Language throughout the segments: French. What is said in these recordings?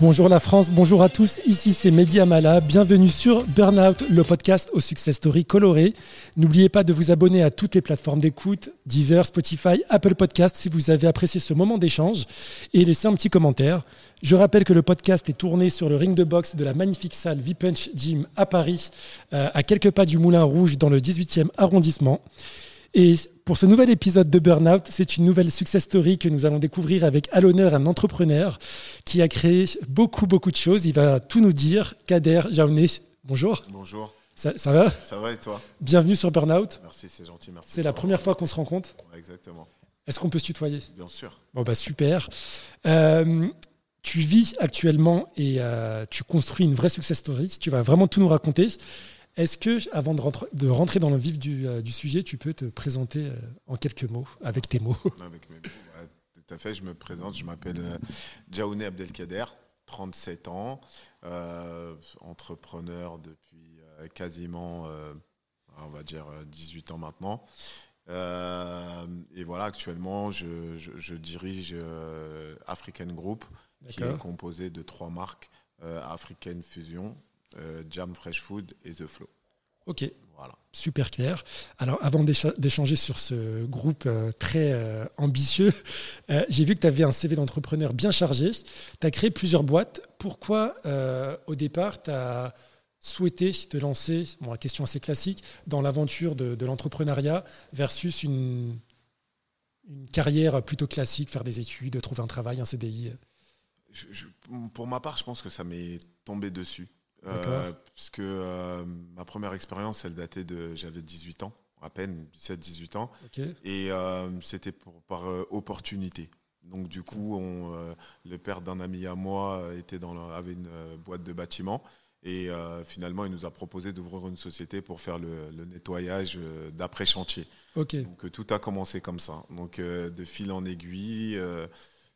Bonjour la France, bonjour à tous, ici c'est Mehdi Amala, bienvenue sur Burnout, le podcast aux success stories colorés. N'oubliez pas de vous abonner à toutes les plateformes d'écoute, Deezer, Spotify, Apple Podcast si vous avez apprécié ce moment d'échange et laissez un petit commentaire. Je rappelle que le podcast est tourné sur le ring de boxe de la magnifique salle V-Punch Gym à Paris, euh, à quelques pas du Moulin Rouge dans le 18e arrondissement. Et pour ce nouvel épisode de Burnout, c'est une nouvelle success story que nous allons découvrir avec à l'honneur un entrepreneur qui a créé beaucoup, beaucoup de choses. Il va tout nous dire. Kader Jaouné, bonjour. Bonjour. Ça, ça, va? Ça va et toi? Bienvenue sur Burnout. Merci, c'est gentil. Merci. C'est la première fois qu'on se rencontre. Exactement. Est-ce qu'on peut se tutoyer? Bien sûr. Bon, bah super. Euh, tu vis actuellement et euh, tu construis une vraie success story. Tu vas vraiment tout nous raconter. Est-ce que, avant de rentrer, de rentrer dans le vif du, euh, du, sujet, tu peux te présenter euh, en quelques mots, avec tes mots? Avec mes mots, ouais, tout à fait. Je me présente, je m'appelle euh, Djaouné Abdelkader, 37 ans, euh, entrepreneur depuis quasiment, on va dire, 18 ans maintenant. et voilà, actuellement, je, je, je dirige African Group, qui est composé de trois marques, African Fusion, Jam Fresh Food et The Flow. Ok, voilà. super clair. Alors avant d'échanger sur ce groupe euh, très euh, ambitieux, euh, j'ai vu que tu avais un CV d'entrepreneur bien chargé. Tu as créé plusieurs boîtes. Pourquoi au départ tu as souhaité te lancer, bon, la question assez classique, dans l'aventure de, de l'entrepreneuriat versus une, une carrière plutôt classique, faire des études, trouver un travail, un CDI je, je, Pour ma part, je pense que ça m'est tombé dessus. Euh, parce que euh, ma première expérience, elle datait de. J'avais 18 ans, à peine, 17-18 ans. Okay. Et euh, c'était par opportunité. Donc, du coup, on, le père d'un ami à moi était dans avait une boîte de bâtiment. Et finalement, il nous a proposé d'ouvrir une société pour faire le, le nettoyage d'après-chantier. Okay. Donc, tout a commencé comme ça. Donc, de fil en aiguille,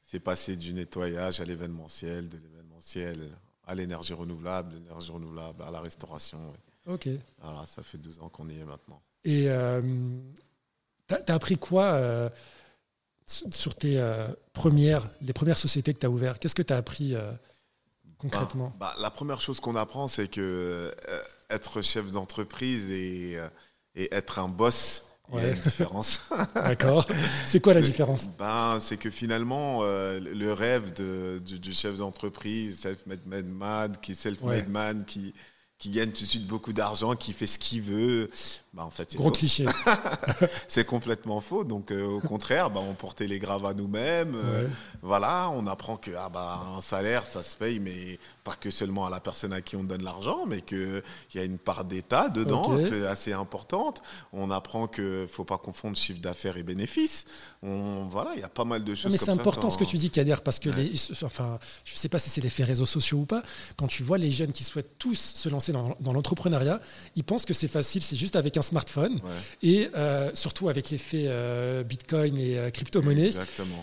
c'est passé du nettoyage à l'événementiel, de l'événementiel à l'énergie renouvelable, l'énergie renouvelable, à la restauration. Ouais. Ok. Voilà, ça fait 12 ans qu'on y est maintenant. Et euh, tu as, as, appris quoi euh, sur tes euh, premières, les premières sociétés que tu as ouvertes? Qu'est-ce que tu as appris euh, concrètement? Bah, bah, La première chose qu'on apprend, c'est que être chef d'entreprise et, et, être un boss, il ouais. y a une différence. D'accord. C'est quoi la différence? Ben, C'est que finalement, euh, le rêve de, du, du, chef d'entreprise, self-made man, qui self-made ouais. man, qui, qui gagne tout de suite beaucoup d'argent, qui fait ce qu'il veut, ben, en fait, Gros faux. cliché. c'est complètement faux. Donc, euh, au contraire, ben, on portait les gravats nous-mêmes. Euh, voilà, on apprend que ah, ben, un salaire, ça se paye, mais pas que seulement à la personne à qui on donne l'argent, mais qu'il y a une part d'État dedans okay. assez importante. On apprend qu'il ne faut pas confondre chiffre d'affaires et bénéfices. On, voilà, il y a pas mal de choses. Mais c'est important ce que tu dis, Kader, parce que ouais. les, enfin, je ne sais pas si c'est l'effet réseaux sociaux ou pas. Quand tu vois les jeunes qui souhaitent tous se lancer dans, dans l'entrepreneuriat, ils pensent que c'est facile, c'est juste avec un smartphone ouais. et euh, surtout avec l'effet euh, Bitcoin et euh, crypto-monnaie.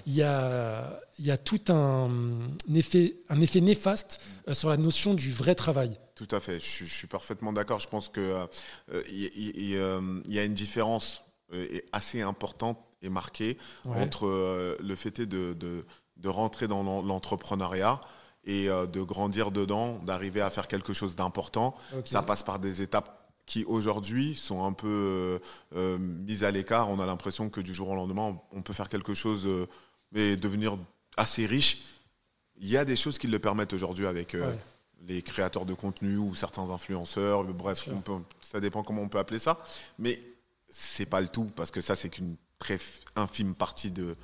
Il y a y a tout un, un, effet, un effet néfaste sur la notion du vrai travail. Tout à fait, je, je suis parfaitement d'accord. Je pense qu'il euh, y, y, y, a une différence euh, assez importante et marquée ouais. entre euh, le fait de, de, de rentrer dans l'entrepreneuriat et euh, de grandir dedans, d'arriver à faire quelque chose d'important. Okay. Ça passe par des étapes qui aujourd'hui sont un peu euh, mises à l'écart. On a l'impression que du jour au lendemain, on peut faire quelque chose et devenir assez riche. Il y a des choses qui le permettent aujourd'hui avec euh, ouais. les créateurs de contenu ou certains influenceurs. Bref, peut, ça dépend comment on peut appeler ça. Mais c'est pas le tout parce que ça, c'est qu'une très infime partie de,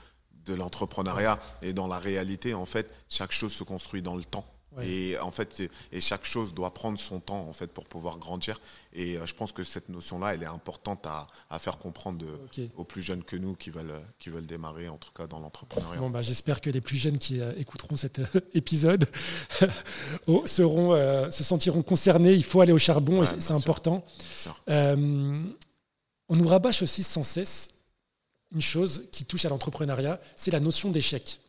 de l'entrepreneuriat. Ouais. Et dans la réalité, en fait, chaque chose se construit dans le temps. Ouais. Et en fait, et chaque chose doit prendre son temps en fait pour pouvoir grandir. Et euh, je pense que cette notion-là, elle est importante à, à faire comprendre okay. aux plus jeunes que nous qui veulent qui veulent démarrer, en tout cas dans l'entrepreneuriat. Bon, bah, j'espère que les plus jeunes qui euh, écouteront cet euh, épisode seront euh, se sentiront concernés. Il faut aller au charbon, ouais, c'est important. Euh, on nous rabâche aussi sans cesse une chose qui touche à l'entrepreneuriat, c'est la notion d'échec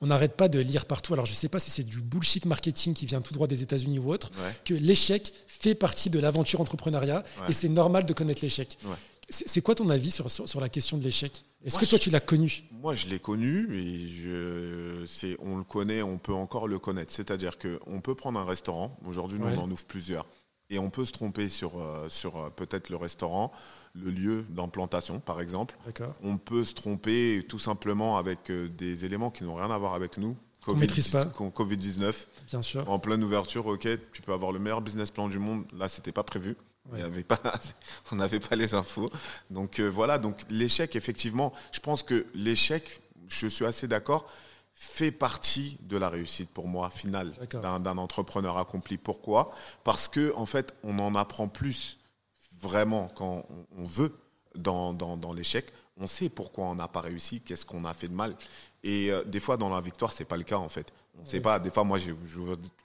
on n'arrête pas de lire partout. Alors, je ne sais pas si c'est du bullshit marketing qui vient tout droit des États-Unis ou autre, ouais. que l'échec fait partie de l'aventure entrepreneuriat ouais. et c'est normal de connaître l'échec. Ouais. C'est quoi ton avis sur, sur, la question de l'échec? Est-ce que toi, tu l'as connu? Moi, je l'ai connu et je, on le connaît, on peut encore le connaître. C'est-à-dire qu'on peut prendre un restaurant, aujourd'hui, nous, on en ouvre plusieurs, et on peut se tromper sur, euh, sur euh, peut-être le restaurant, le lieu d'implantation, par exemple. On peut se tromper tout simplement avec euh, des éléments qui n'ont rien à voir avec nous. COVID, maîtrise pas. Covid-19. Bien sûr. En pleine ouverture, ok, tu peux avoir le meilleur business plan du monde. Là, c'était pas prévu. avait pas, on n'avait pas les infos. Donc voilà, donc l'échec, effectivement, je pense que l'échec, je suis assez d'accord, fait partie de la réussite pour moi finale d'un entrepreneur accompli. Pourquoi? Parce que en fait, on en apprend plus vraiment quand on, veut dans, dans, l'échec. On sait pourquoi on n'a pas réussi, qu'est-ce qu'on a fait de mal. Et euh, des fois, dans la victoire, c'est pas le cas en fait. On ne sait pas. Des fois, moi, j'ai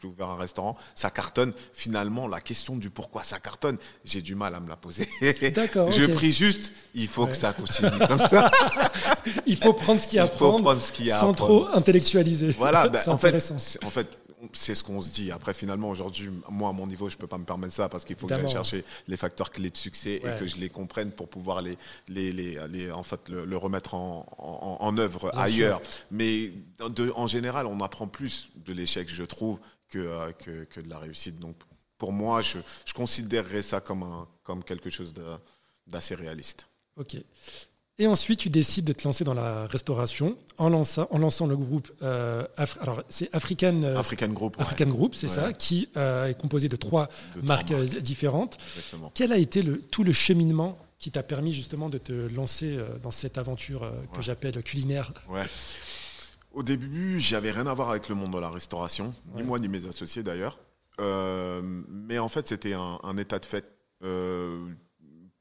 ouvert un restaurant, ça cartonne. Finalement, la question du pourquoi ça cartonne, j'ai du mal à me la poser. D'accord. je prie juste, il faut que ça continue comme ça. il faut prendre ce qu'il y a à prendre, sans trop intellectualiser. Voilà. Ben, en, fait, en fait, c'est ce qu'on se dit. Après, finalement, aujourd'hui, moi, à mon niveau, je ne peux pas me permettre ça parce qu'il faut que j'aille chercher les facteurs clés de succès et que je les comprenne pour pouvoir les, les, les, en fait, le, remettre en, en, œuvre ailleurs. Mais en général, on apprend plus de l'échec, je trouve, que, euh, que, que, de la réussite. Donc, pour moi, je, je considérerais ça comme, un, comme quelque chose d'assez réaliste. Ok. Et ensuite, tu décides de te lancer dans la restauration en lançant, en lançant le groupe. Euh, alors, c'est African, euh, African Group. African Group, c'est ça, qui euh, est composé de trois marques, différentes. Quel a été le, tout le cheminement qui t'a permis justement de te lancer dans cette aventure que j'appelle culinaire? Ouais. Au début, j'avais rien à voir avec le monde de la restauration, ni moi ni mes associés d'ailleurs. mais en fait, c'était un, un, état de fait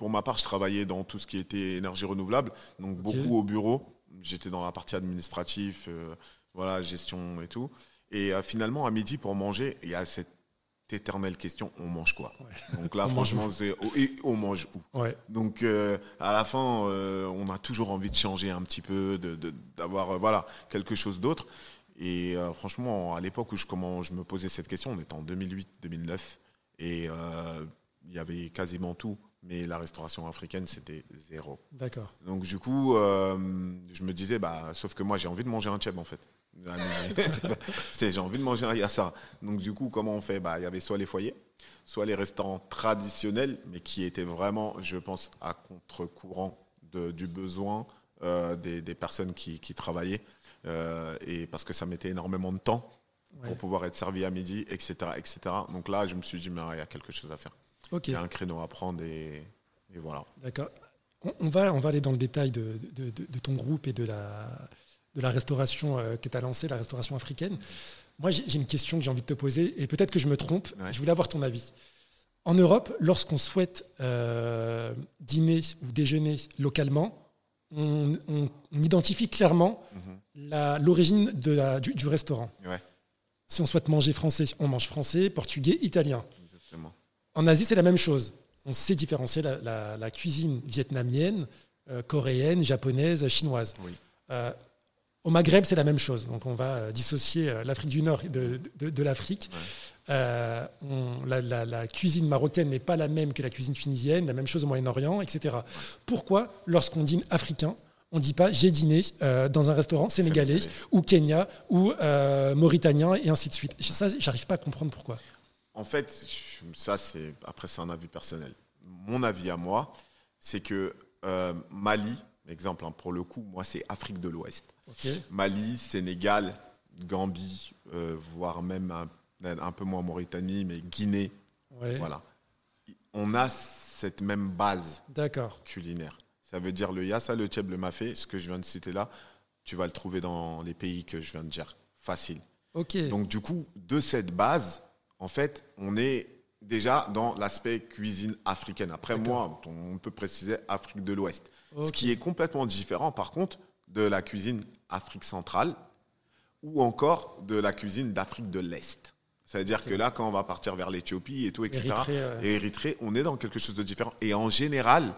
pour ma part, je travaillais dans tout ce qui était énergie renouvelable, donc beaucoup au bureau. J'étais dans la partie administrative, euh, voilà, gestion et tout. Et euh, finalement, à midi, pour manger, il y a cette éternelle question on mange quoi? Donc là, franchement, c'est et on mange où? Donc euh, à la fin, on a toujours envie de changer un petit peu, d'avoir de, voilà quelque chose d'autre. Et franchement, à l'époque où je, comment, je me posais cette question, on était en 2008-2009 et il y avait quasiment tout mais la restauration africaine, c'était zéro. D'accord. Donc, du coup, euh, je me disais, bah, sauf que moi, j'ai envie de manger un tchèp, en fait. j'ai envie de manger un yassa. Donc, du coup, comment on fait? Bah, Il y avait soit les foyers, soit les restaurants traditionnels, mais qui étaient vraiment, je pense, à contre-courant du besoin euh, des, personnes qui, travaillaient. Euh, et parce que ça mettait énormément de temps pour pouvoir être servi à midi, etc., etc. Donc là, je me suis dit, mais il y a quelque chose à faire. Il y a un créneau à prendre et, voilà. D'accord. On, va, on va aller dans le détail de, ton groupe et de la, de la restauration euh, que tu as lancée, la restauration africaine. Moi, j'ai une question que j'ai envie de te poser, et peut-être que je me trompe, je voulais avoir ton avis. En Europe, lorsqu'on souhaite euh, dîner ou déjeuner localement, on, identifie clairement mhm. l'origine du, du, restaurant. Si on souhaite manger français, on mange français, portugais, italien. En Asie, c'est la même chose. On sait différencier la, cuisine vietnamienne, euh, coréenne, japonaise, chinoise. Euh, au Maghreb, c'est la même chose. Donc, on va euh, dissocier l'Afrique du Nord de, de, l'Afrique. la, cuisine marocaine n'est pas la même que la cuisine tunisienne, la même chose au Moyen-Orient, etc. Pourquoi, lorsqu'on dîne africain, on ne dit pas j'ai dîné dans un restaurant sénégalais ou Kenya ou mauritanien et ainsi de suite. Ça, j'arrive pas à comprendre pourquoi. En fait, ça c'est après c'est un avis personnel. Mon avis à moi, c'est que euh, Mali, exemple hein, pour le coup, moi c'est Afrique de l'Ouest. Mali, Sénégal, Gambie, euh, voire même un, peu moins Mauritanie, mais Guinée. Voilà. On a cette même base culinaire. Ça veut dire le yassa, le tchèb, le mafé, ce que je viens de citer là, tu vas le trouver dans les pays que je viens de dire. Facile. Donc du coup, de cette base, en fait, on est déjà dans l'aspect cuisine africaine. Après, moi, on peut préciser Afrique de l'Ouest. Ce qui est complètement différent, par contre, de la cuisine Afrique centrale ou encore de la cuisine d'Afrique de l'Est. C'est-à-dire que là, quand on va partir vers l'Éthiopie et tout, etc., et Érythrée, on est dans quelque chose de différent. Et en général,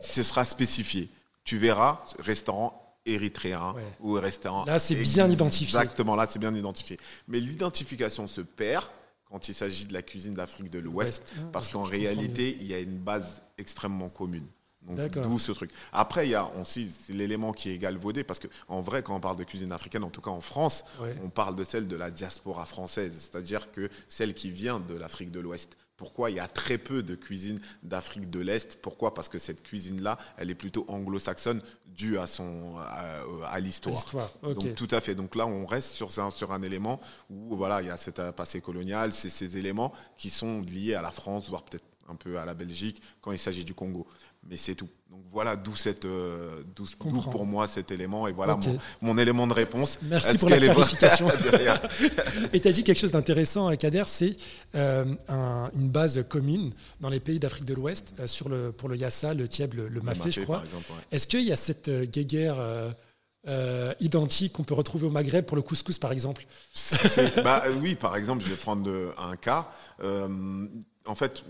ce sera spécifié. Tu verras, restaurant érythréen ou restaurant. Là, c'est bien identifié. Exactement, là, c'est bien identifié. Mais l'identification se perd quand il s'agit de la cuisine d'Afrique de l'Ouest, parce qu'en réalité, il y a une base extrêmement commune. D'où ce truc. Après, il y a aussi l'élément qui est galvaudé, parce qu'en vrai, quand on parle de cuisine africaine, en tout cas en France, on parle de celle de la diaspora française, c'est-à-dire que celle qui vient de l'Afrique de l'Ouest. Pourquoi il y a très peu de cuisine d'Afrique de l'Est Pourquoi? Parce que cette cuisine-là, elle est plutôt anglo-saxonne, due à son à, l'histoire. Donc tout à fait. Donc là, on reste sur un, sur un élément où voilà, il y a cet passé colonial, c'est ces éléments qui sont liés à la France, voire peut-être un peu à la Belgique quand il s'agit du Congo mais c'est tout. Donc voilà d'où cette, euh, pour moi cet élément et voilà mon, élément de réponse. Merci pour la clarification. et tu as dit quelque chose d'intéressant, euh, Kader, c'est euh, une base commune dans les pays d'Afrique de l'Ouest sur le, pour le yassa, le tieb, le, mafé, je crois. Est-ce qu'il y a cette guéguerre identique qu'on peut retrouver au Maghreb pour le couscous, par exemple bah, Oui, par exemple, je vais prendre un cas. en fait,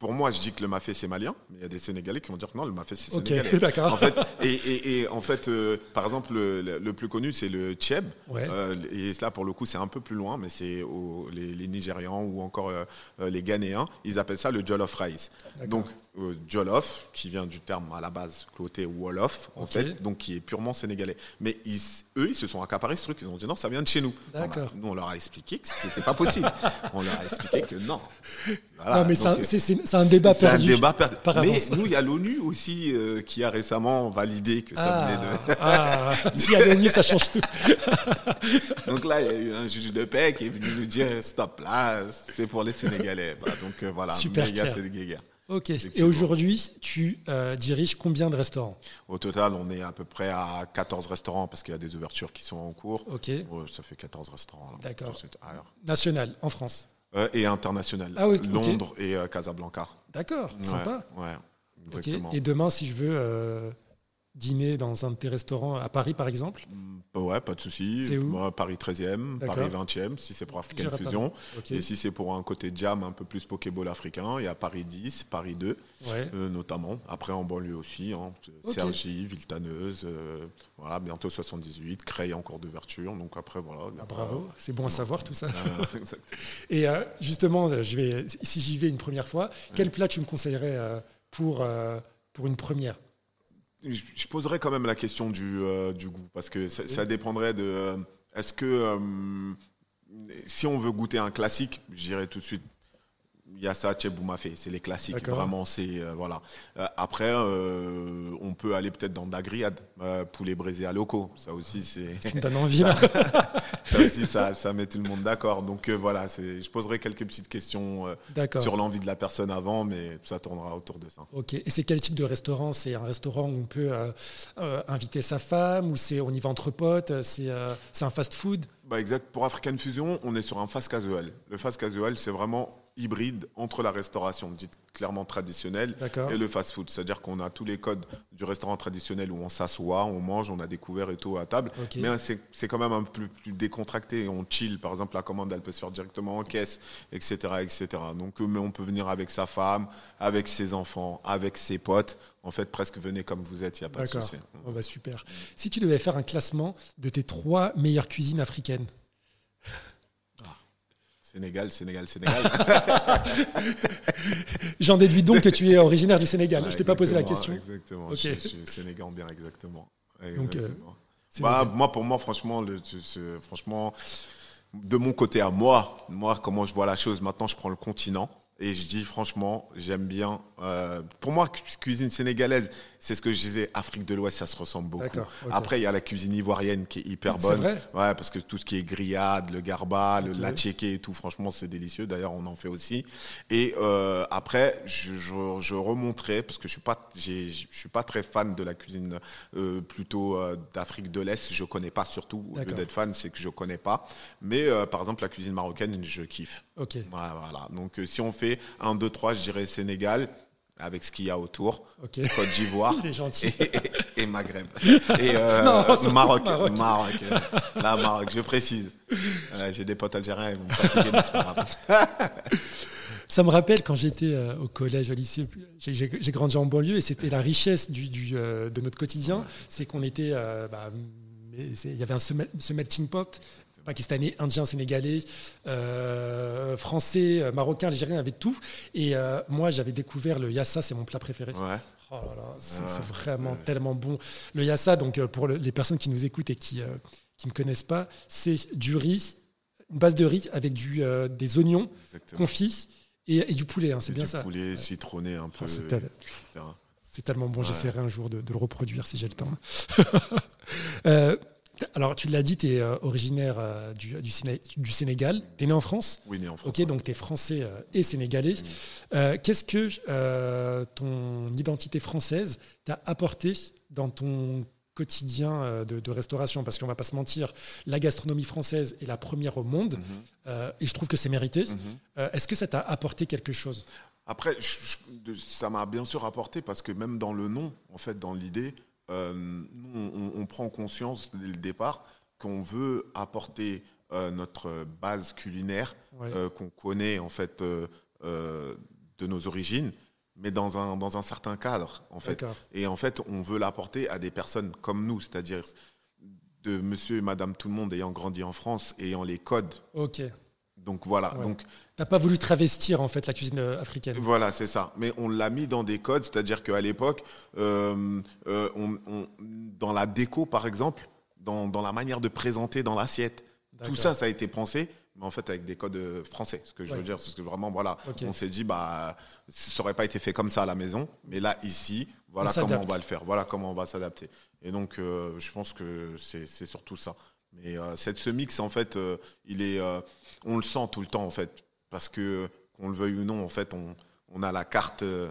pour moi, je dis que le mafé c'est malien, mais il y a des Sénégalais qui vont dire que non, le mafé c'est sénégalais. d'accord. En fait, et, en fait, euh, par exemple, le, plus connu c'est le Tchèb. Euh, et là, pour le coup, c'est un peu plus loin, mais c'est les, les, Nigérians ou encore euh, les Ghanéens, ils appellent ça le jollof rice. Donc, jollof, qui vient du terme à la base côté wolof, en fait, donc qui est purement sénégalais. Mais eux, ils se sont accaparés ce truc, ils ont dit non, ça vient de chez nous. D'accord. nous, on leur a expliqué que c'était pas possible. on leur a expliqué que non. non, mais c'est un, débat perdu. C'est un débat perdu. mais nous, il y a l'ONU aussi euh, qui a récemment validé que ça venait de. ah, s'il y a l'ONU, ça change tout. donc là, il y a eu un juge de paix qui est venu nous dire stop, là, c'est pour les Sénégalais. Bah, donc euh, voilà, Super méga guerre. Ok. Et aujourd'hui, tu euh, diriges combien de restaurants? Au total, on est à peu près à 14 restaurants parce qu'il y a des ouvertures qui sont en cours. Ok. ça fait 14 restaurants. D'accord. National, en France euh, Et international. Ah, oui, Londres et euh, Casablanca. D'accord, sympa. Ouais, exactement. Et demain, si je veux dîner dans un de tes restaurants à Paris, par exemple mm, Ouais, pas de souci. C'est où Paris 13e, Paris 20e, si c'est pour African Fusion. Et si c'est pour un côté jam un peu plus Pokéball africain, il y a Paris 10, Paris 2, euh, notamment. Après, en banlieue aussi, hein, Sergi, Viltaneuse, euh, voilà, bientôt 78, Creil en cours d'ouverture. Donc après, voilà. Ah, bravo, c'est bon à savoir tout ça. Et euh, justement, je vais, si j'y vais une première fois, quel plat tu me conseillerais pour, pour une première? Je poserais quand même la question du, euh, du goût, parce que ça, dépendrait de. Euh, est-ce que. Euh, si on veut goûter un classique, je dirais tout de suite il y a ça, Mafé, c'est les classiques. Vraiment, c'est euh, voilà. Euh, après, euh, on peut aller peut-être dans Dagriad, poulet braisé à locaux. Ça aussi, c'est. Tu me donnes envie ça aussi, ça, ça, met tout le monde d'accord. Donc voilà, je poserai quelques petites questions sur l'envie de la personne avant, mais ça tournera autour de ça. Ok. Et c'est quel type de restaurant? C'est un restaurant où on peut inviter sa femme, ou c'est on y va entre potes C'est un fast-food? Bah exact. Pour African Fusion, on est sur un fast casual. Le fast casual, c'est vraiment hybride entre la restauration dite clairement traditionnelle et le fast-food. C'est-à-dire qu'on a tous les codes du restaurant traditionnel où on s'assoit, on mange, on a des couverts et tout à table. Mais c'est quand même un peu plus, décontracté. On chill. Par exemple, la commande, elle peut se faire directement en caisse, etc. etc. Donc, euh, mais on peut venir avec sa femme, avec ses enfants, avec ses potes. En fait, presque venez comme vous êtes, il n'y a pas de souci. Oh bah super. Si tu devais faire un classement de tes trois meilleures cuisines africaines? Sénégal, Sénégal, Sénégal. J'en déduis donc que tu es originaire du Sénégal. je ne t'ai pas posé la question. Exactement. Je, suis sénégambien, exactement. Donc, euh, bah, moi, pour moi, franchement, le, franchement, de mon côté à moi, moi, comment je vois la chose, maintenant, je prends le continent. Et je dis franchement, j'aime bien. Euh, pour moi, cuisine sénégalaise, c'est ce que je disais, Afrique de l'Ouest, ça se ressemble beaucoup. Après, il y a la cuisine ivoirienne qui est hyper bonne. Vrai ouais, parce que tout ce qui est grillade, le garba, le la et tout, franchement, c'est délicieux. D'ailleurs, on en fait aussi. Et euh, après, je, je, je, remonterai parce que je suis pas, je suis pas très fan de la cuisine euh, plutôt euh, d'Afrique de l'Est. Je connais pas surtout. Au lieu d'être fan, c'est que je connais pas. Mais euh, par exemple, la cuisine marocaine, je kiffe. Ok. voilà. Donc, euh, si on fait un, deux, trois, je dirais Sénégal avec ce qu'il y a autour. Côte d'Ivoire et, et, Maghreb. Et euh, Maroc. Maroc. Maroc. Là, Maroc, je précise. Euh, j'ai des potes algériens, ils vont pas Ça me rappelle quand j'étais euh, au collège, au lycée, j'ai grandi en banlieue et c'était la richesse du, du de notre quotidien. C'est qu'on était. Bah, il y avait un, ce melting pot pakistanais, indien, sénégalais, euh, français, euh, marocain, algérien, avec tout. Et euh, moi, j'avais découvert le yassa, c'est mon plat préféré. Oh c'est vraiment tellement bon. Le yassa, donc pour les personnes qui nous écoutent et qui ne me connaissent pas, c'est du riz, une base de riz avec du, des oignons confits et, du poulet. Hein, c'est bien du ça. Poulet citronné un peu. c'est tellement bon. J'essaierai un jour de, le reproduire si j'ai le temps. Alors, tu l'as dit, tu es euh, originaire euh, du, du, Sénégal. Tu es né en France Oui, né en France. Ok, donc tu es français euh, et sénégalais. Qu'est-ce que ton identité française t'a apporté dans ton quotidien de, restauration? Parce qu'on va pas se mentir, la gastronomie française est la première au monde mhm. et je trouve que c'est mérité. Mhm. Est-ce que ça t'a apporté quelque chose? Après, ça m'a bien sûr apporté parce que même dans le nom, en fait, dans l'idée, nous, on, prend conscience dès le départ qu'on veut apporter euh, notre base culinaire euh, qu'on connaît en fait de nos origines, mais dans un, dans un certain cadre en fait. Et en fait, on veut l'apporter à des personnes comme nous, c'est-à-dire de monsieur et madame tout le monde ayant grandi en France, ayant les codes. Ok. Donc voilà. Donc T'as pas voulu travestir en fait la cuisine euh, africaine. Voilà, c'est ça. Mais on l'a mis dans des codes, c'est-à-dire qu'à l'époque, euh, euh, dans la déco par exemple, dans, la manière de présenter dans l'assiette, tout ça, ça a été pensé, mais en fait avec des codes français. Ce que je veux dire, c'est que vraiment, voilà, on s'est dit, bah, ça aurait pas été fait comme ça à la maison, mais là ici, voilà comment on va le faire, voilà comment on va s'adapter. Et donc, je pense que c'est surtout ça. Mais cette, ce mix, en fait, il est, on le sent tout le temps, en fait parce que, qu'on le veuille ou non, en fait, on, on a la carte euh,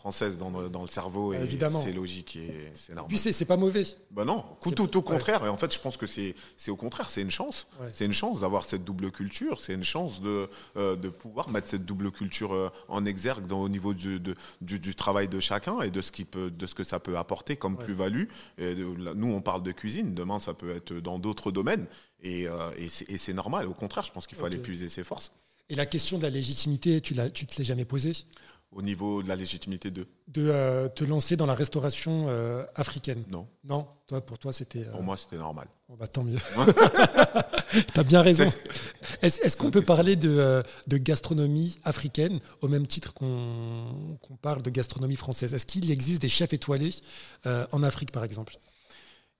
française dans le, dans le cerveau et c'est logique et c'est normal. Puis c'est pas mauvais. Ben non, tout, au contraire. Et en fait, je pense que c'est au contraire, c'est une chance. C'est une chance d'avoir cette double culture. C'est une chance de, euh, de pouvoir mettre cette double culture euh, en exergue dans, au niveau du, du, du, travail de chacun et de ce, qui peut, de ce que ça peut apporter comme plus-value. Nous, on parle de cuisine. Demain, ça peut être dans d'autres domaines. Et, et c'est normal. Au contraire, je pense qu'il faut aller puiser ses forces. Et la question de la légitimité, tu ne te l'es jamais posée? Au niveau de la légitimité de De euh, te lancer dans la restauration euh, africaine? Non. Non? Toi, Pour toi, c'était. Pour moi, c'était normal. Bon, bah, tant mieux. tu as bien raison. Est-ce qu'on peut parler de, de, gastronomie africaine au même titre qu'on parle de gastronomie française? Est-ce qu'il existe des chefs étoilés en Afrique, par exemple?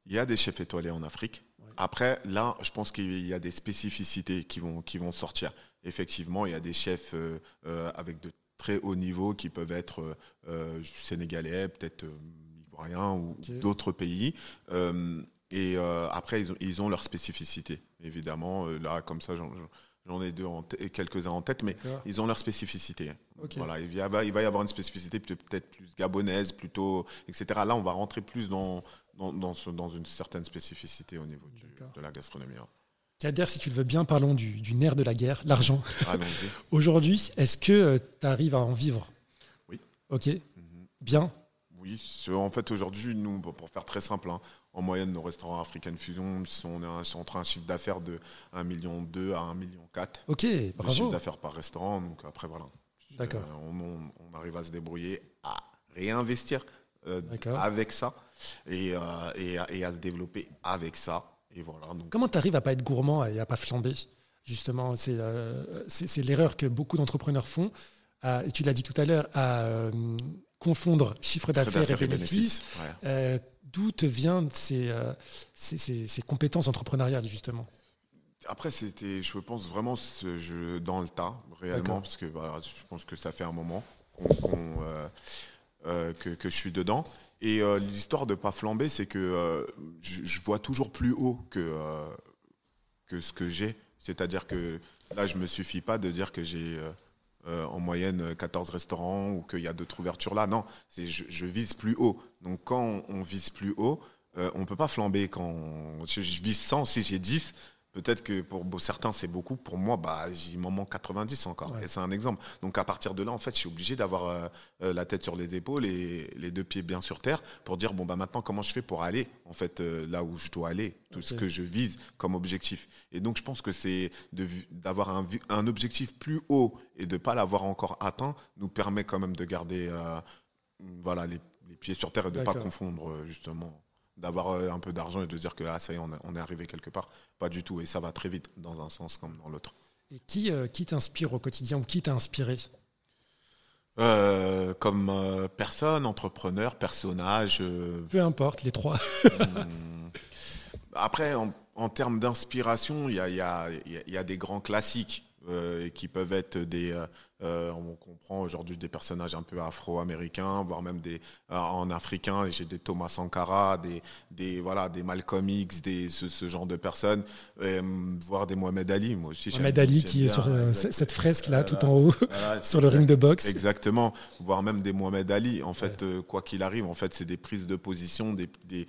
Il y a des chefs étoilés en Afrique. Après, là, je pense qu'il y a des spécificités qui vont, qui vont sortir effectivement, il y a des chefs euh, euh, avec de très haut niveau qui peuvent être euh, sénégalais, peut-être ivoiriens ou d'autres pays. et après, ils ont, leur spécificité, évidemment. là, comme ça, j'en ai deux quelques-uns en tête, mais ils ont leur spécificité. Voilà, il, va, il va y avoir une spécificité peut-être plus gabonaise, plutôt, etc. Là, on va rentrer plus dans, dans, dans, une certaine spécificité au niveau de la gastronomie. Kader, si tu le veux bien, parlons du, nerf de la guerre, l'argent. Aujourd'hui, est-ce que euh, tu arrives à en vivre? Oui. Ok. Mhm. Bien. Oui, en fait, aujourd'hui, nous, pour faire très simple, hein, en moyenne, nos restaurants African Fusion sont, entre un chiffre d'affaires de 1,2 million à 1,4 million. Ok, bravo. chiffre d'affaires par restaurant, donc après, voilà. D'accord. Euh, on, arrive à se débrouiller, à réinvestir euh, avec ça et, et, à se développer avec ça. Comment tu arrives à pas être gourmand et à pas flamber? Justement, c'est euh, l'erreur que beaucoup d'entrepreneurs font. Euh, et tu l'as dit tout à l'heure, à euh, confondre chiffre d'affaires et bénéfices. D'où te viennent ces, ces, compétences entrepreneuriales, justement? Après, c'était, je pense vraiment ce jeu dans le tas, réellement, parce que je pense que ça fait un moment que, que, je suis dedans. Et euh, l'histoire de pas flamber, c'est que euh, je, vois toujours plus haut que, euh, que ce que j'ai. C'est-à-dire que là, je me suffis pas de dire que j'ai en moyenne 14 restaurants ou qu'il y a d'autres ouvertures là. Non, je, vise plus haut. Donc quand on, vise plus haut, on peut pas flamber. Quand je, je, vise 100, si j'ai 10, Peut-être que pour certains c'est beaucoup, pour moi bah il m'en manque 90 encore. Et c'est un exemple. Donc à partir de là en fait je suis obligé d'avoir euh, euh, la tête sur les épaules et les deux pieds bien sur terre pour dire bon bah maintenant comment je fais pour aller en fait euh, là où je dois aller, tout ce que je vise comme objectif. Et donc je pense que c'est d'avoir un, un, objectif plus haut et de pas l'avoir encore atteint nous permet quand même de garder voilà les, les, pieds sur terre et de ne pas confondre justement d'avoir euh, un peu d'argent et de dire que ah, ça y est, on, est arrivé quelque part. Pas du tout. Et ça va très vite dans un sens comme dans l'autre. Et qui, euh, qui t'inspire au quotidien ou qui t'a inspiré? Euh, Comme euh, personne, entrepreneur, personnage. Peu importe, les trois. Hmm. Après, en, en termes d'inspiration, il y a, y, a, y a, des grands classiques qui peuvent être des euh, on comprend aujourd'hui des personnages un peu afro-américains, voire même des euh, en africain. J'ai des Thomas Sankara, des, des voilà, des Malcolm X, des ce, genre de personnes, euh, voire des Mohamed Ali. Moi aussi. Mohamed Ali qui est sur cette fresque là, tout en haut, sur le ring de boxe. Exactement, voire même des Mohamed Ali. En fait, quoi qu'il arrive, en fait, c'est des prises de position, des, des,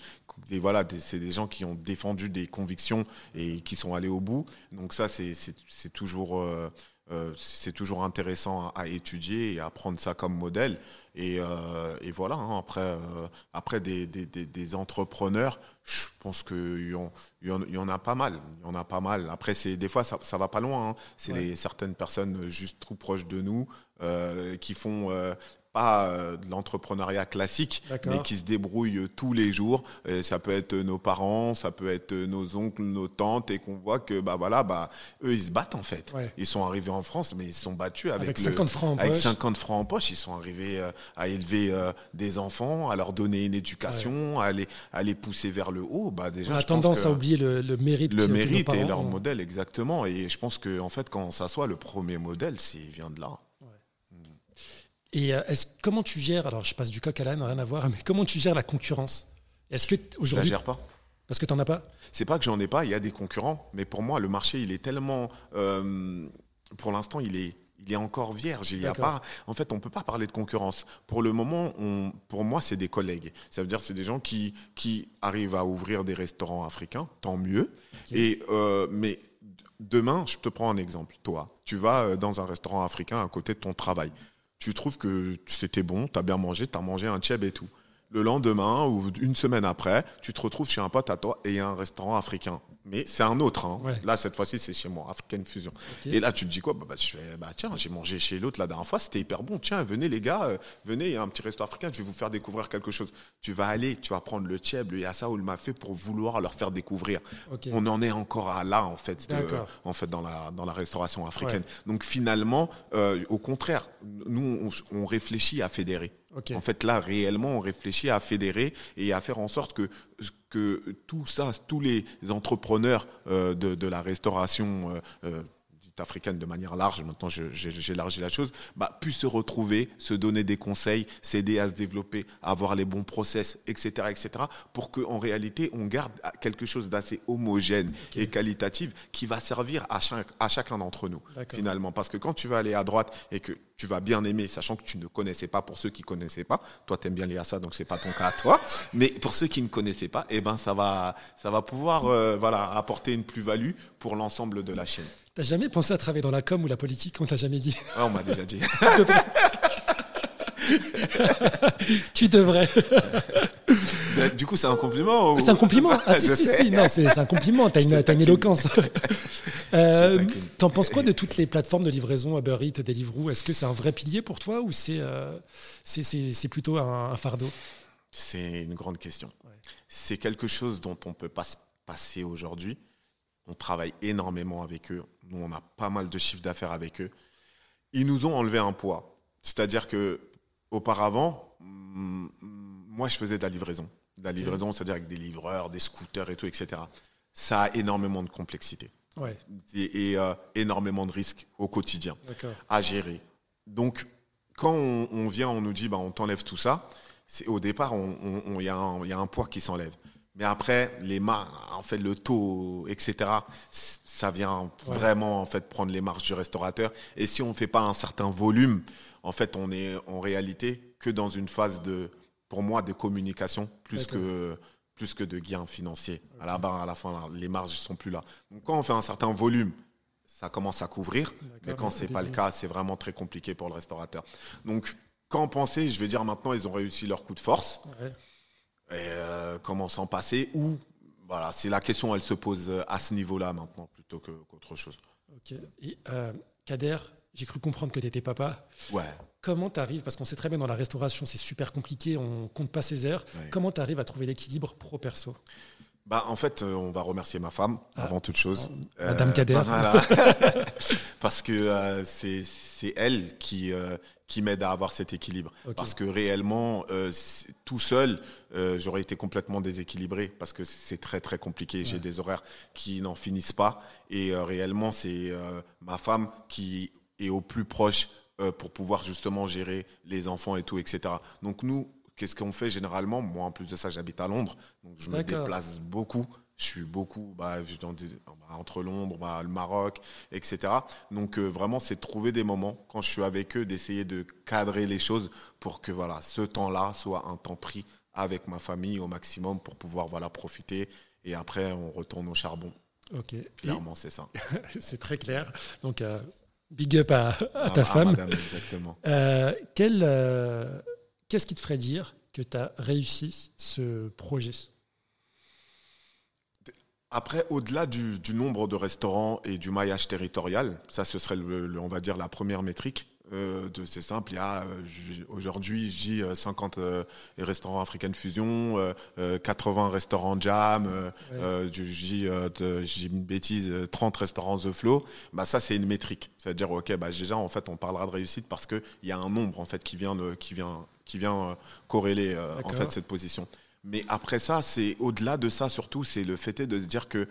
des voilà, c'est des gens qui ont défendu des convictions et qui sont allés au bout. Donc ça, c'est toujours euh, c'est toujours intéressant à, étudier et à prendre ça comme modèle. Et, euh, et voilà, hein, après, euh, après des, des, des, entrepreneurs, je pense qu'il y, en, y en a pas mal. Il y en a pas mal. Après, des fois, ça, ça va pas loin. Hein. C'est certaines personnes juste trop proches de nous qui font pas euh, de l'entrepreneuriat classique, mais qui se débrouillent tous les jours. Et ça peut être nos parents, ça peut être nos oncles, nos tantes, et qu'on voit que bah voilà, bah eux ils se battent en fait. Ils sont arrivés en France, mais ils se sont battus avec, 50 francs en avec poche. 50 francs en poche. Ils sont arrivés euh, à élever euh, des enfants, à leur donner une éducation, à les à les pousser vers le haut. Bah déjà, on a tendance à oublier le, le mérite. Le mérite et leur modèle exactement. Et je pense que en fait, quand on s'assoit, le premier modèle, c'est vient de là. Et euh, est comment tu gères, alors je passe du coq à l'âne, rien à voir, mais comment tu gères la concurrence? Est-ce que aujourd'hui. Je la gère pas. Parce que tu n'en as pas? C'est pas que j'en ai pas, il y a des concurrents, mais pour moi, le marché, il est tellement. Euh, pour l'instant, il est, il est encore vierge. Il y a pas, en fait, on peut pas parler de concurrence. Pour le moment, on, pour moi, c'est des collègues. Ça veut dire c'est des gens qui, qui arrivent à ouvrir des restaurants africains, tant mieux. Et, euh, mais demain, je te prends un exemple. Toi, tu vas dans un restaurant africain à côté de ton travail tu trouves que c'était bon, tu as bien mangé, tu as mangé un tchèb et tout. Le lendemain ou une semaine après, tu te retrouves chez un pote à toi et il y a un restaurant africain mais c'est un autre. Hein. Là, cette fois-ci, c'est chez moi, African Fusion. Et là, tu te dis quoi? Bah, bah, je fais, bah, Tiens, j'ai mangé chez l'autre la dernière fois, c'était hyper bon. Tiens, venez les gars, euh, venez, il y a un petit resto africain, je vais vous faire découvrir quelque chose. Tu vas aller, tu vas prendre le tchèb, le yassa ou le mafé pour vouloir leur faire découvrir. On en est encore à là, en fait, en fait dans, la, dans la restauration africaine. Donc finalement, euh, au contraire, nous, on réfléchit à fédérer. En fait, là, réellement, on réfléchit à fédérer et à faire en sorte que, que tout ça, tous les entrepreneurs euh, de, de, la restauration euh, euh africaine de manière large, maintenant j'élargis la chose, bah, puissent se retrouver, se donner des conseils, s'aider à se développer, avoir les bons process, etc., etc., pour qu'en réalité, on garde quelque chose d'assez homogène et qualitatif qui va servir à, chaque, à chacun d'entre nous, finalement. Parce que quand tu vas aller à droite et que tu vas bien aimer, sachant que tu ne connaissais pas, pour ceux qui connaissaient pas, toi tu aimes bien les ça, donc c'est pas ton cas à toi, mais pour ceux qui ne connaissaient pas, eh ben ça va, ça va pouvoir, euh, voilà, apporter une plus-value pour l'ensemble de la chaîne. T'as jamais pensé à travailler dans la com ou la politique On t'a jamais dit? Ah, On m'a déjà dit. tu devrais. du coup, c'est un compliment C'est un compliment Ah si, si, si, non, c'est un compliment, t'as une, as une éloquence. euh, T'en penses quoi de toutes les plateformes de livraison, Uber Eats, Deliveroo? Est-ce que c'est un vrai pilier pour toi ou c'est euh, c'est plutôt un, fardeau? C'est une grande question. C'est quelque chose dont on peut pas se passer aujourd'hui. On travaille énormément avec eux. Nous, on a pas mal de chiffres d'affaires avec eux. Ils nous ont enlevé un poids. C'est-à-dire que auparavant, moi, je faisais de la livraison. La livraison, c'est-à-dire avec des livreurs, des scooters et tout, etc. Ça a énormément de complexité. Et, euh, énormément de risques au quotidien à gérer. Donc, quand on, vient, on nous dit, bah, on t'enlève tout ça, c'est au départ, il y, y, a un poids qui s'enlève. Mais après, les mains, en fait, le taux, etc., ça vient vraiment en fait prendre les marges du restaurateur. Et si on ne fait pas un certain volume, en fait, on est en réalité que dans une phase de, pour moi, de communication plus que plus que de gains financiers. À la barre, à la fin, les marges ne sont plus là. Donc, quand on fait un certain volume, ça commence à couvrir. Mais quand c'est pas le cas, c'est vraiment très compliqué pour le restaurateur. Donc, quand pensait, je vais dire maintenant, ils ont réussi leur coup de force. Et euh, comment s'en passer? Ou, voilà, c'est la question, elle se pose euh, à ce niveau-là maintenant plutôt qu'autre chose. Ok. Et euh, Kader, j'ai cru comprendre que tu étais papa. Ouais. Comment tu arrives, parce qu'on sait très bien dans la restauration, c'est super compliqué, on compte pas ses heures. Comment tu arrives à trouver l'équilibre pro-perso bah, en fait, on va remercier ma femme ah. avant toute chose. Madame Kader. Parce que c'est c'est elle qui qui m'aide à avoir cet équilibre. Parce que réellement, tout seul, j'aurais été complètement déséquilibré parce que c'est très très compliqué. J'ai des horaires qui n'en finissent pas et réellement, c'est ma femme qui est au plus proche pour pouvoir justement gérer les enfants et tout, etc. Donc nous, qu'est-ce qu'on fait généralement? Moi, en plus de ça, j'habite à Londres, donc je me déplace beaucoup. Je suis beaucoup bah, entre Londres, bah, le Maroc, etc. Donc euh, vraiment, c'est trouver des moments quand je suis avec eux, d'essayer de cadrer les choses pour que voilà, ce temps-là soit un temps pris avec ma famille au maximum pour pouvoir voilà, profiter. Et après, on retourne au charbon. Ok. Clairement, c'est ça. c'est très clair. Donc, euh, big up à, ta femme. exactement. Euh, quel, qu'est-ce qui te ferait dire que tu as réussi ce projet? Après, au-delà du, nombre de restaurants et du maillage territorial, ça ce serait, le, on va dire, la première métrique. Euh, c'est simple, il y a euh, aujourd'hui, j'ai 50 restaurants African Fusion, 80 restaurants Jam, j'ai une bêtise, 30 restaurants The Flow. Bah, ça, c'est une métrique. C'est-à-dire, ok, bah, déjà, en fait, on parlera de réussite parce qu'il y a un nombre en fait, qui vient, de, qui vient qui vient euh, corréler euh, en fait cette position. Mais après ça, c'est au-delà de ça surtout, c'est le fait de se dire que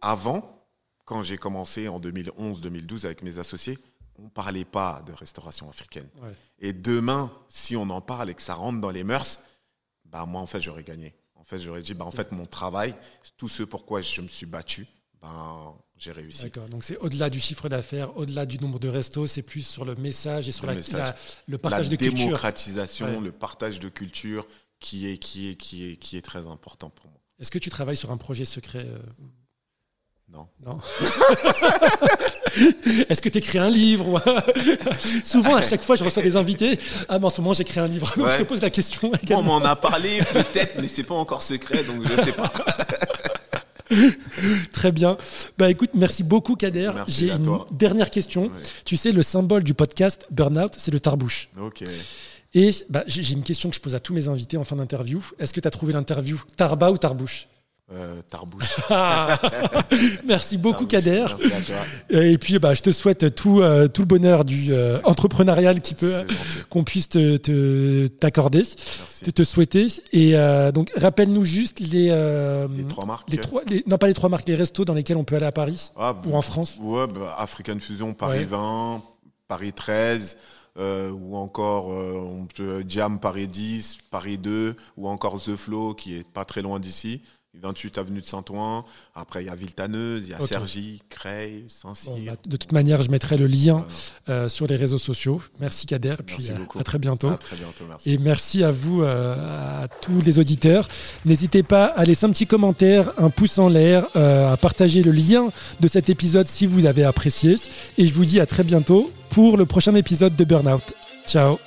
avant, quand j'ai commencé en 2011-2012 avec mes associés, on ne parlait pas de restauration africaine. Et demain, si on en parle et que ça rentre dans les mœurs, bah moi en fait j'aurais gagné. En fait j'aurais dit bah en fait mon travail, tout ce pourquoi je me suis battu, ben j'ai réussi. D'accord. Donc c'est au-delà du chiffre d'affaires, au-delà du nombre de restos, c'est plus sur le message et sur le, la, le partage de culture. La démocratisation, le partage de culture qui est, qui, est, qui, est, qui est très important pour moi. Est-ce que tu travailles sur un projet secret euh Non. Non. Est-ce que tu écris un livre Souvent, à chaque fois, je reçois des invités. Ah, mais en ce moment, j'écris un livre. Donc, je te pose la question. on m'en a parlé, peut-être, mais c'est pas encore secret, donc je sais pas. Très bien. Bah écoute, merci beaucoup Kader. J'ai une dernière question. Tu sais, le symbole du podcast Burnout, c'est le tarbouche. Ok. Et bah, j'ai une question que je pose à tous mes invités en fin d'interview. Est-ce que tu as trouvé l'interview Tarba ou Tarbouche? Euh, Tarbouche. merci beaucoup Kader. Et puis bah, je te souhaite tout, euh, tout le bonheur du euh, entrepreneurial qui peut qu'on puisse t'accorder, te, te, souhaiter. Et donc rappelle-nous juste les, les trois marques. Les trois, non pas les trois marques, les restos dans lesquels on peut aller à Paris ah, ou en France. Ouais, bah, African Fusion, Paris 20, Paris 13. ou encore on peut Jam Paris 10, Paris 2, ou encore The Flow qui est pas très loin d'ici. 28 avenue de Saint-Ouen. Après, il y a Viltaneuse, il y a Sergi, Creil, Saint-Cyr. Bah, de toute manière, je mettrai le lien euh, sur les réseaux sociaux. Merci Kader. Et puis, euh, à, très bientôt. très bientôt merci. Et merci à vous, euh, à tous les auditeurs. N'hésitez pas à laisser un petit commentaire, un pouce en l'air, à partager le lien de cet épisode si vous avez apprécié. Et je vous dis à très bientôt pour le prochain épisode de Burnout. Ciao